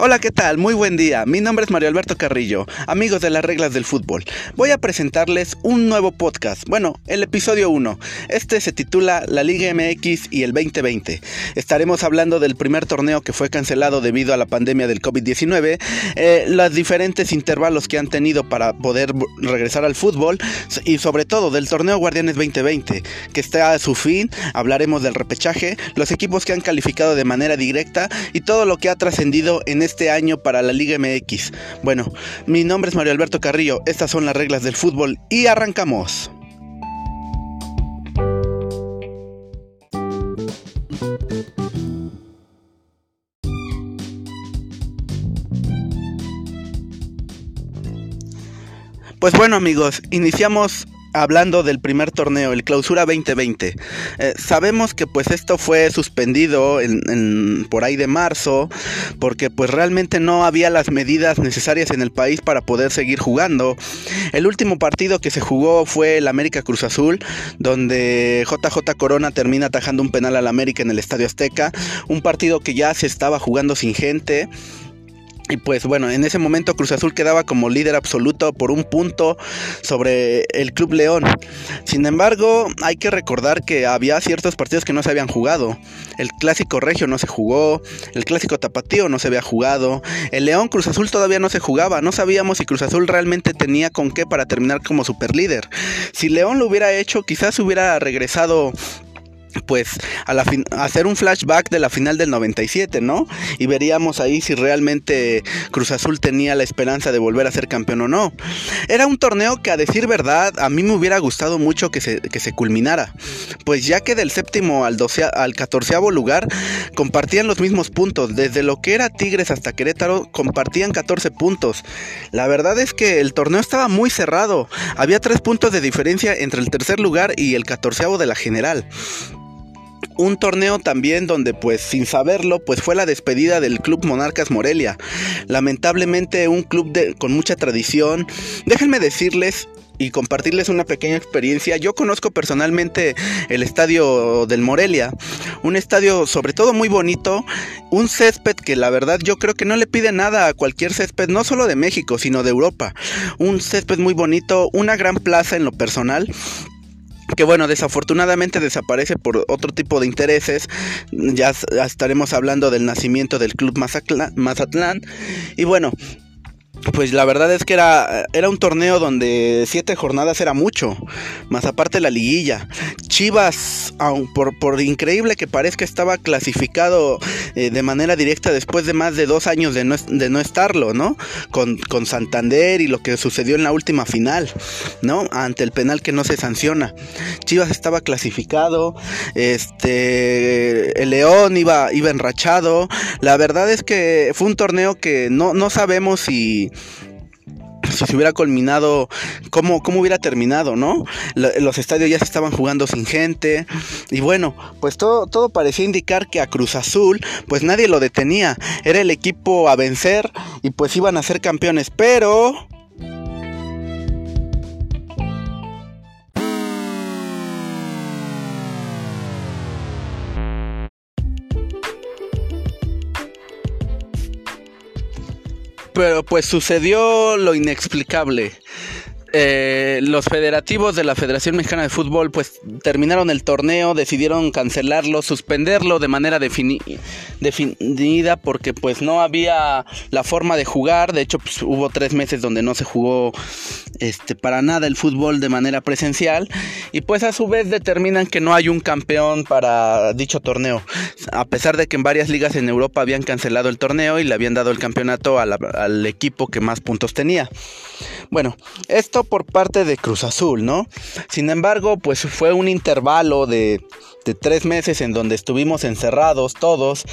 Hola, ¿qué tal? Muy buen día. Mi nombre es Mario Alberto Carrillo, amigos de las reglas del fútbol. Voy a presentarles un nuevo podcast. Bueno, el episodio 1. Este se titula La Liga MX y el 2020. Estaremos hablando del primer torneo que fue cancelado debido a la pandemia del COVID-19, eh, los diferentes intervalos que han tenido para poder regresar al fútbol y sobre todo del torneo Guardianes 2020, que está a su fin. Hablaremos del repechaje, los equipos que han calificado de manera directa y todo lo que ha trascendido en este año para la Liga MX. Bueno, mi nombre es Mario Alberto Carrillo, estas son las reglas del fútbol y arrancamos. Pues bueno amigos, iniciamos hablando del primer torneo, el Clausura 2020. Eh, sabemos que pues esto fue suspendido en, por ahí de marzo porque pues realmente no había las medidas necesarias en el país para poder seguir jugando. El último partido que se jugó fue el América Cruz Azul, donde JJ Corona termina atajando un penal al América en el Estadio Azteca, un partido que ya se estaba jugando sin gente. Y pues bueno, en ese momento Cruz Azul quedaba como líder absoluto por un punto sobre el Club León. Sin embargo, hay que recordar que había ciertos partidos que no se habían jugado. El clásico regio no se jugó, el clásico tapatío no se había jugado, el León Cruz Azul todavía no se jugaba. No sabíamos si Cruz Azul realmente tenía con qué para terminar como superlíder. Si León lo hubiera hecho, quizás hubiera regresado pues a la hacer un flashback de la final del 97, ¿no? Y veríamos ahí si realmente Cruz Azul tenía la esperanza de volver a ser campeón o no. Era un torneo que a decir verdad a mí me hubiera gustado mucho que se, que se culminara, pues ya que del séptimo al, al catorceavo lugar compartían los mismos puntos, desde lo que era Tigres hasta Querétaro compartían 14 puntos. La verdad es que el torneo estaba muy cerrado, había tres puntos de diferencia entre el tercer lugar y el catorceavo de la general un torneo también donde pues sin saberlo pues fue la despedida del Club Monarcas Morelia. Lamentablemente un club con mucha tradición. Déjenme decirles y compartirles una pequeña experiencia. Yo conozco personalmente el estadio del Morelia, un estadio sobre todo muy bonito, un césped que la verdad yo creo que no le pide nada a cualquier césped, no solo de México, sino de Europa. Un césped muy bonito, una gran plaza en lo personal que bueno, desafortunadamente desaparece por otro tipo de intereses. Ya, estaremos hablando del nacimiento del Club Mazatlán. Y bueno, pues la verdad es que era, era un torneo donde siete jornadas era mucho, más aparte la liguilla. Chivas, aun por, por increíble que parezca, estaba clasificado eh, de manera directa después de más de dos años de no, de no estarlo, ¿no? Con, con, Santander y lo que sucedió en la última final, ¿no? Ante el penal que no se sanciona. Chivas estaba clasificado, este, el León iba, iba enrachado. La verdad es que fue un torneo que no, no sabemos si si se hubiera culminado, ¿cómo, cómo hubiera terminado, no? Los estadios ya se estaban jugando sin gente. Y bueno, pues todo, todo parecía indicar que a Cruz Azul, pues nadie lo detenía. Era el equipo a vencer y pues iban a ser campeones. Pero Pero pues sucedió lo inexplicable. Eh, los federativos de la Federación Mexicana de Fútbol pues terminaron el torneo, decidieron cancelarlo, suspenderlo de manera definida porque pues no había la forma de jugar, de hecho pues, hubo tres meses donde no se jugó este, para nada el fútbol de manera presencial. Y pues a su vez determinan que no hay un campeón para dicho torneo, a pesar de que en varias ligas en Europa habían cancelado el torneo y le habían dado el campeonato al equipo que más puntos tenía. Bueno, esto por parte de Cruz Azul, ¿no? Sin embargo, pues fue un intervalo de, tres meses en donde estuvimos encerrados todos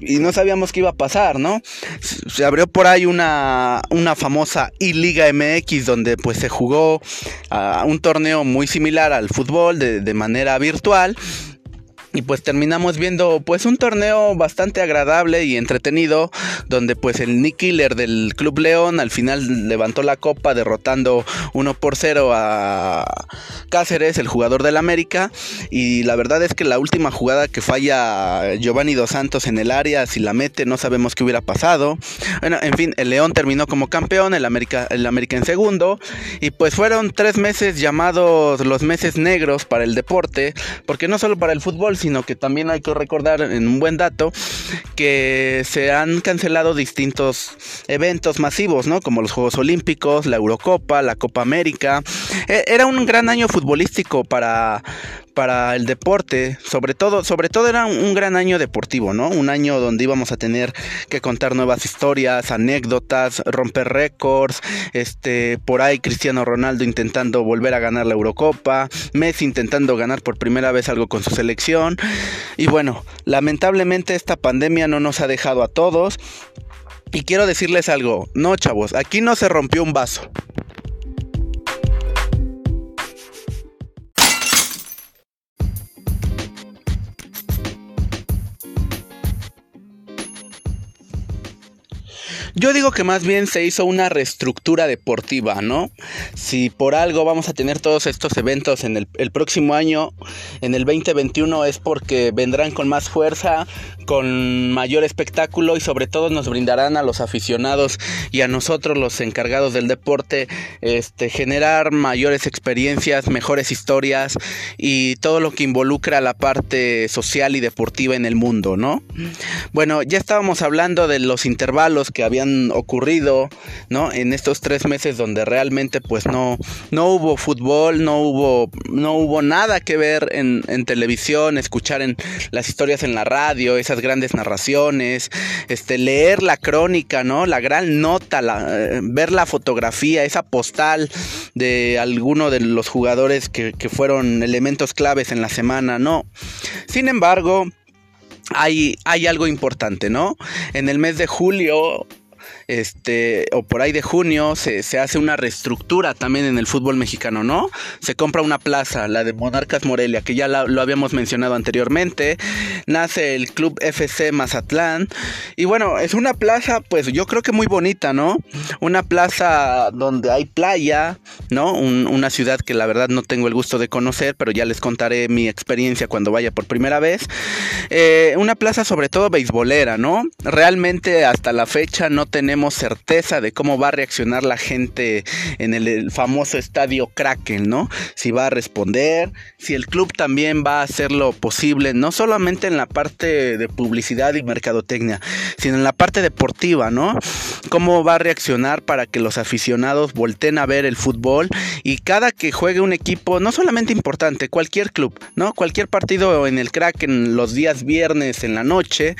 y, no sabíamos qué iba a pasar, ¿no? Se abrió por ahí una, una famosa I-Liga MX donde pues se jugó uh, un torneo muy similar al fútbol de, de manera virtual y pues terminamos viendo pues un torneo bastante agradable y entretenido donde pues el Nick Killer del Club León al final levantó la copa derrotando 1 por 0 a Cáceres, el jugador del América y la verdad es que la última jugada que falla Giovanni Dos Santos en el área, si la mete no sabemos qué hubiera pasado. Bueno, en fin, el León terminó como campeón, el América, el América en segundo y pues fueron tres meses llamados los meses negros para el deporte, porque no solo para el fútbol, sino que también hay que recordar en un buen dato que se han cancelado distintos eventos masivos, ¿no? Como los Juegos Olímpicos, la Eurocopa, la Copa América. E, era un gran año futbolístico para, para el deporte, sobre todo, sobre todo era un gran año deportivo, ¿no? Un año donde íbamos a tener que contar nuevas historias, anécdotas, romper récords, este, por ahí Cristiano Ronaldo intentando volver a ganar la Eurocopa, Messi intentando ganar por primera vez algo con su selección. Y bueno, lamentablemente esta pandemia no nos ha dejado a todos. Y quiero decirles algo, no chavos, aquí no se rompió un vaso. Yo digo que más bien se hizo una reestructura deportiva, ¿no? Si por algo vamos a tener todos estos eventos en el, próximo año, en el 2021, es porque vendrán con más fuerza, con mayor espectáculo y sobre todo nos brindarán a los aficionados y a nosotros los encargados del deporte este, generar mayores experiencias, mejores historias y todo lo que involucra la parte social y deportiva en el mundo, ¿no? Bueno, ya estábamos hablando de los intervalos que habían ocurrido, ¿no? En estos tres meses donde realmente pues no, no hubo fútbol, no hubo, no hubo nada que ver en, televisión, escuchar en las historias en la radio, esas grandes narraciones, este, leer la crónica, ¿no? La gran nota, eh, ver la fotografía, esa postal de alguno de los jugadores que, que fueron elementos claves en la semana, ¿no? Sin embargo, hay, hay, algo importante, ¿no? En el mes de julio este, o por ahí de junio, se, hace una reestructura también en el fútbol mexicano, ¿no? Se compra una plaza, la de Monarcas Morelia, que ya lo habíamos mencionado anteriormente. Nace el Club FC Mazatlán. Y bueno, es una plaza, pues yo creo que muy bonita, ¿no? Una plaza donde hay playa, ¿no? una ciudad que la verdad no tengo el gusto de conocer, pero ya les contaré mi experiencia cuando vaya por primera vez. Eh, una plaza sobre todo beisbolera, ¿no? Realmente hasta la fecha no tenemos certeza de cómo va a reaccionar la gente en el, famoso estadio Kraken, ¿no? Si va a responder, si el club también va a hacer lo posible, no solamente en la parte de publicidad y mercadotecnia, sino en la parte deportiva, ¿no? Cómo va a reaccionar para que los aficionados volteen a ver el fútbol y cada que juegue un equipo, no solamente importante, cualquier club, ¿no? Cualquier partido en el Kraken los días viernes en la noche,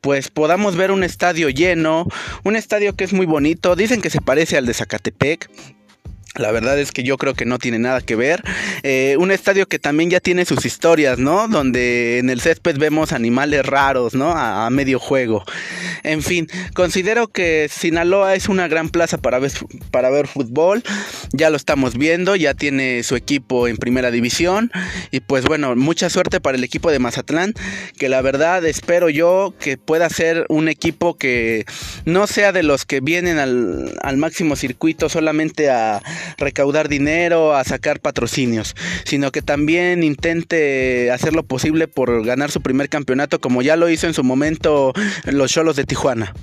pues podamos ver un estadio lleno, un estadio que es muy bonito, dicen que se parece al de Zacatepec, la verdad es que yo creo que no tiene nada que ver. Eh, un estadio que también ya tiene sus historias, ¿no? Donde en el césped vemos animales raros, ¿no? A, medio juego. En fin, considero que Sinaloa es una gran plaza para ver, para ver fútbol. Ya lo estamos viendo, ya tiene su equipo en primera división. Y pues bueno, mucha suerte para el equipo de Mazatlán. Que la verdad espero yo que pueda ser un equipo que no sea de los que vienen al, al máximo circuito solamente a recaudar dinero, a sacar patrocinios, sino que también intente hacer lo posible por ganar su primer campeonato como ya lo hizo en su momento los Cholos de Tijuana.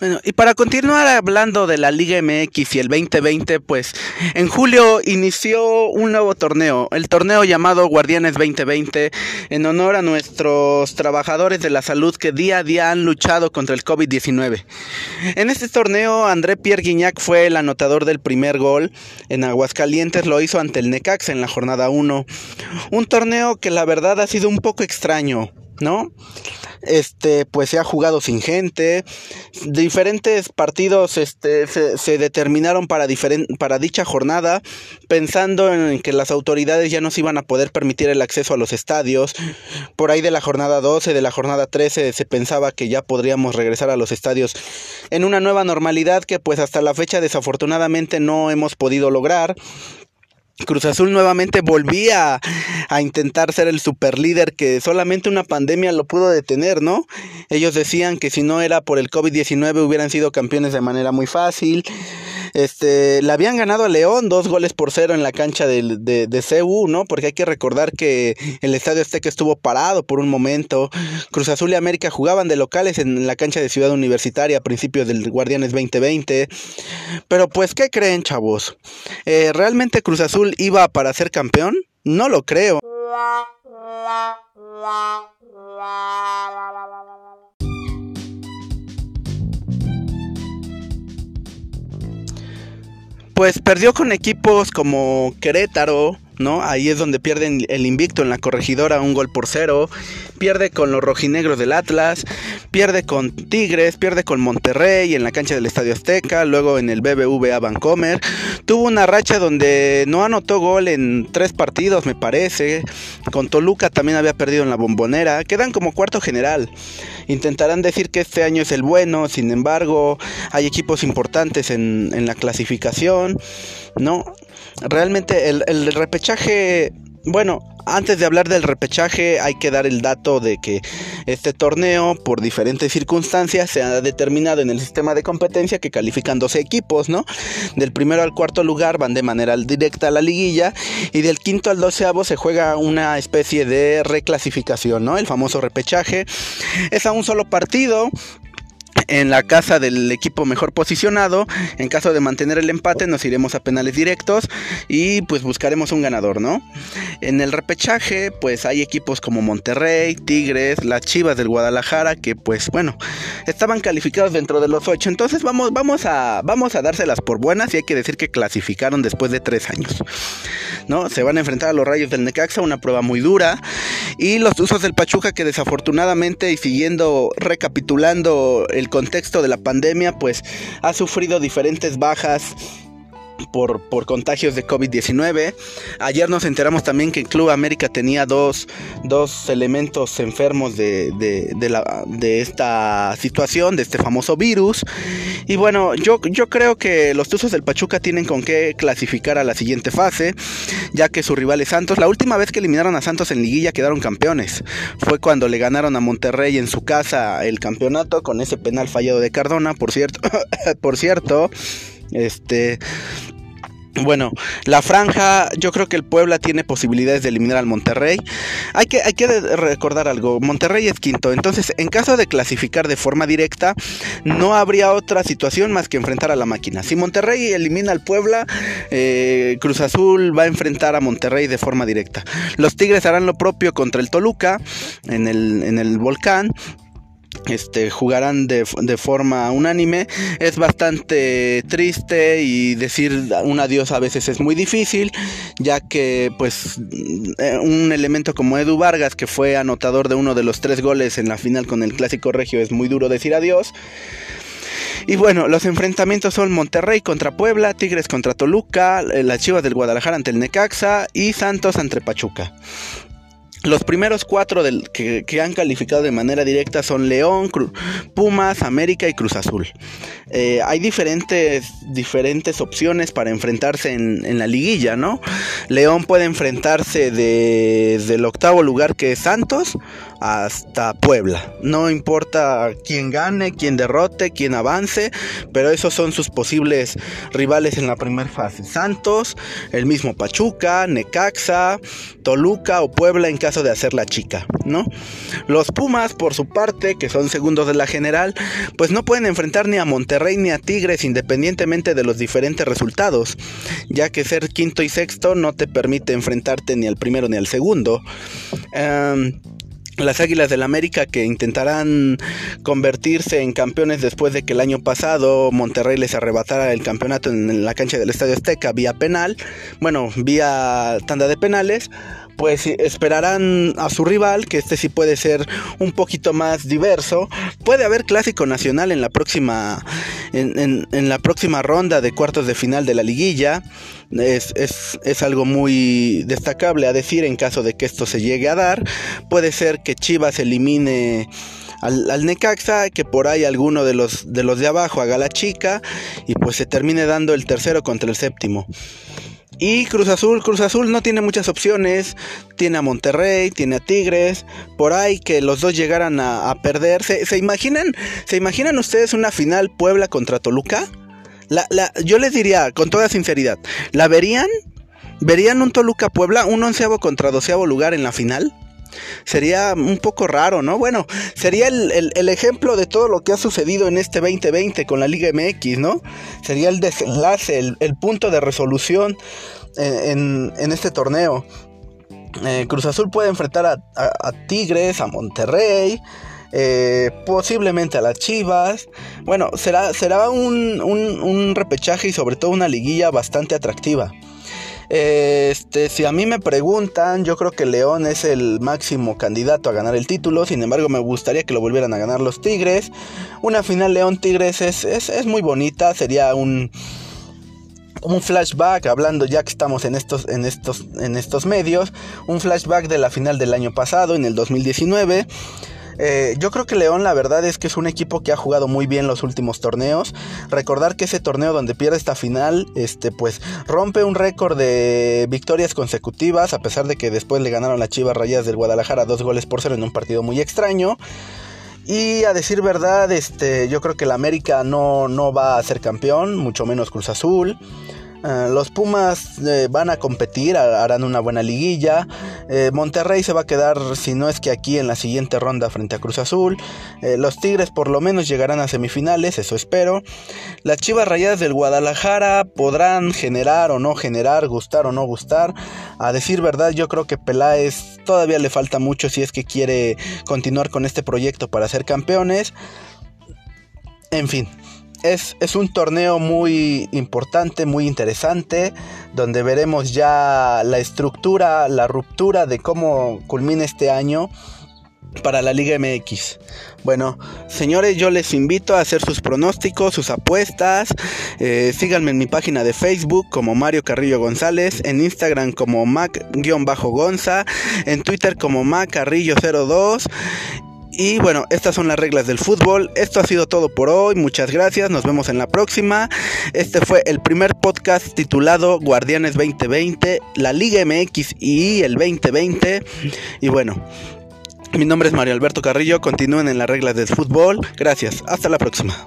Bueno, y para continuar hablando de la Liga MX y el 2020, pues en julio inició un nuevo torneo, el torneo llamado Guardianes 2020, en honor a nuestros trabajadores de la salud que día a día han luchado contra el COVID-19. En este torneo, André Pierre Guignac fue el anotador del primer gol. En Aguascalientes lo hizo ante el Necax en la jornada 1. Un torneo que la verdad ha sido un poco extraño, ¿no? Este, pues se ha jugado sin gente. Diferentes partidos este, se, determinaron para, para dicha jornada, pensando en que las autoridades ya no se iban a poder permitir el acceso a los estadios. Por ahí de la jornada 12, de la jornada 13, se pensaba que ya podríamos regresar a los estadios en una nueva normalidad que pues hasta la fecha desafortunadamente no hemos podido lograr. Cruz Azul nuevamente volvía a intentar ser el superlíder que solamente una pandemia lo pudo detener, ¿no? Ellos decían que si no era por el COVID-19 hubieran sido campeones de manera muy fácil. Este, le habían ganado a León dos goles por cero en la cancha de, de, de CU, ¿no? Porque hay que recordar que el Estadio Azteca estuvo parado por un momento. Cruz Azul y América jugaban de locales en la cancha de Ciudad Universitaria a principios del Guardianes 2020. Pero pues, ¿qué creen, chavos? Eh, ¿Realmente Cruz Azul iba para ser campeón? No lo creo. Pues perdió con equipos como Querétaro, ¿no? Ahí es donde pierden el invicto en la corregidora, un gol por cero. Pierde con los rojinegros del Atlas, pierde con Tigres, pierde con Monterrey en la cancha del Estadio Azteca, luego en el BBVA Vancomer. Tuvo una racha donde no anotó gol en tres partidos, me parece. Con Toluca también había perdido en la bombonera. Quedan como cuarto general. Intentarán decir que este año es el bueno, sin embargo, hay equipos importantes en, en la clasificación, ¿no? Realmente el, el repechaje bueno, antes de hablar del repechaje hay que dar el dato de que este torneo por diferentes circunstancias se ha determinado en el sistema de competencia que califican 12 equipos, ¿no? Del primero al cuarto lugar van de manera directa a la liguilla y del quinto al doceavo se juega una especie de reclasificación, ¿no? El famoso repechaje. Es a un solo partido en la casa del equipo mejor posicionado. En caso de mantener el empate nos iremos a penales directos y pues buscaremos un ganador, ¿no? En el repechaje pues hay equipos como Monterrey, Tigres, las Chivas del Guadalajara que pues bueno, estaban calificados dentro de los ocho. Entonces vamos, vamos, a, vamos a dárselas por buenas y hay que decir que clasificaron después de tres años. ¿no? Se van a enfrentar a los Rayos del Necaxa, una prueba muy dura. Y los usos del Pachuca que desafortunadamente y siguiendo recapitulando el contexto de la pandemia, pues ha sufrido diferentes bajas por, por contagios de COVID-19. Ayer nos enteramos también que el Club América tenía dos, dos elementos enfermos de, de, de, esta situación, de este famoso virus. Y bueno, yo, yo creo que los Tuzos del Pachuca tienen con qué clasificar a la siguiente fase, ya que su rival es Santos. La última vez que eliminaron a Santos en liguilla quedaron campeones. Fue cuando le ganaron a Monterrey en su casa el campeonato con ese penal fallado de Cardona, por cierto. por cierto. Este. Bueno, la franja, yo creo que el Puebla tiene posibilidades de eliminar al Monterrey. Hay que, hay que recordar algo, Monterrey es quinto, entonces en caso de clasificar de forma directa, no habría otra situación más que enfrentar a la máquina. Si Monterrey elimina al Puebla, eh, Cruz Azul va a enfrentar a Monterrey de forma directa. Los Tigres harán lo propio contra el Toluca en el, en el Volcán este, jugarán de, forma unánime. Es bastante triste y decir un adiós a veces es muy difícil, ya que pues eh, un elemento como Edu Vargas, que fue anotador de uno de los tres goles en la final con el Clásico Regio, es muy duro decir adiós. Y bueno, los enfrentamientos son Monterrey contra Puebla, Tigres contra Toluca, eh, las Chivas del Guadalajara ante el Necaxa y Santos ante Pachuca. Los primeros cuatro que, han calificado de manera directa son León, Pumas, América y Cruz Azul. Eh, hay diferentes, diferentes opciones para enfrentarse en, la liguilla, ¿no? León puede enfrentarse desde el octavo lugar que es Santos hasta Puebla. No importa quién gane, quién derrote, quién avance, pero esos son sus posibles rivales en la primera fase. Santos, el mismo Pachuca, Necaxa, Toluca o Puebla en caso de hacer la chica, ¿no? Los Pumas, por su parte, que son segundos de la general, pues no pueden enfrentar ni a Monterrey ni a Tigres independientemente de los diferentes resultados, ya que ser quinto y sexto no te permite enfrentarte ni al primero ni al segundo. Em, las Águilas del América que intentarán convertirse en campeones después de que el año pasado Monterrey les arrebatara el campeonato en la cancha del Estadio Azteca vía penal, bueno, vía tanda de penales, pues esperarán a su rival, que este sí puede ser un poquito más diverso. Puede haber clásico nacional en la próxima, en, la próxima ronda de cuartos de final de la liguilla. Es, es, algo muy destacable a decir en caso de que esto se llegue a dar. Puede ser que Chivas elimine al, al, Necaxa, que por ahí alguno de los, de los de abajo haga la chica y pues se termine dando el tercero contra el séptimo. Y Cruz Azul, Cruz Azul no tiene muchas opciones. Tiene a Monterrey, tiene a Tigres. Por ahí que los dos llegaran a, perder. ¿Se, imaginan, ¿Se imaginan ustedes una final Puebla contra Toluca? La, la, yo les diría, con toda sinceridad, ¿la verían? ¿Verían un Toluca Puebla, un onceavo contra doceavo lugar en la final? Sería un poco raro, ¿no? Bueno, sería el, ejemplo de todo lo que ha sucedido en este 2020 con la Liga MX, ¿no? Sería el desenlace, el, punto de resolución en, este torneo. Eh, Cruz Azul puede enfrentar a, Tigres, a Monterrey, eh, posiblemente a las Chivas. Bueno, será, será un repechaje y sobre todo una liguilla bastante atractiva. Este, si a mí me preguntan, yo creo que León es el máximo candidato a ganar el título. Sin embargo, me gustaría que lo volvieran a ganar los Tigres. Una final León-Tigres es, es, muy bonita. Sería un, un flashback, hablando ya que estamos en estos, en, estos, en estos medios. Un flashback de la final del año pasado, en el 2019. Eh, yo creo que León la verdad es que es un equipo que ha jugado muy bien los últimos torneos. Recordar que ese torneo donde pierde esta final, este, pues rompe un récord de victorias consecutivas, a pesar de que después le ganaron las Chivas Rayas del Guadalajara dos goles por cero en un partido muy extraño. Y a decir verdad, este, yo creo que el América no, no va a ser campeón, mucho menos Cruz Azul. Eh, los Pumas eh, van a competir, harán una buena liguilla. Eh, Monterrey se va a quedar, si no es que aquí en la siguiente ronda frente a Cruz Azul. los Tigres por lo menos llegarán a semifinales, eso espero. Las Chivas Rayadas del Guadalajara podrán generar o no generar, gustar o no gustar. A decir verdad, yo creo que Peláez todavía le falta mucho si es que quiere continuar con este proyecto para ser campeones. En fin, es, un torneo muy importante, muy interesante, donde veremos ya la estructura, la ruptura de cómo culmina este año para la Liga MX. Bueno, señores, yo les invito a hacer sus pronósticos, sus apuestas. Eh, síganme en mi página de Facebook como Mario Carrillo González, en Instagram como Mac-Gonza, en Twitter como Macarrillo02 y bueno, estas son las reglas del fútbol. Esto ha sido todo por hoy. Muchas gracias. Nos vemos en la próxima. Este fue el primer podcast titulado Guardianes 2020, la Liga MX y el 2020. Y bueno, mi nombre es Mario Alberto Carrillo. Continúen en las reglas del fútbol. Gracias. Hasta la próxima.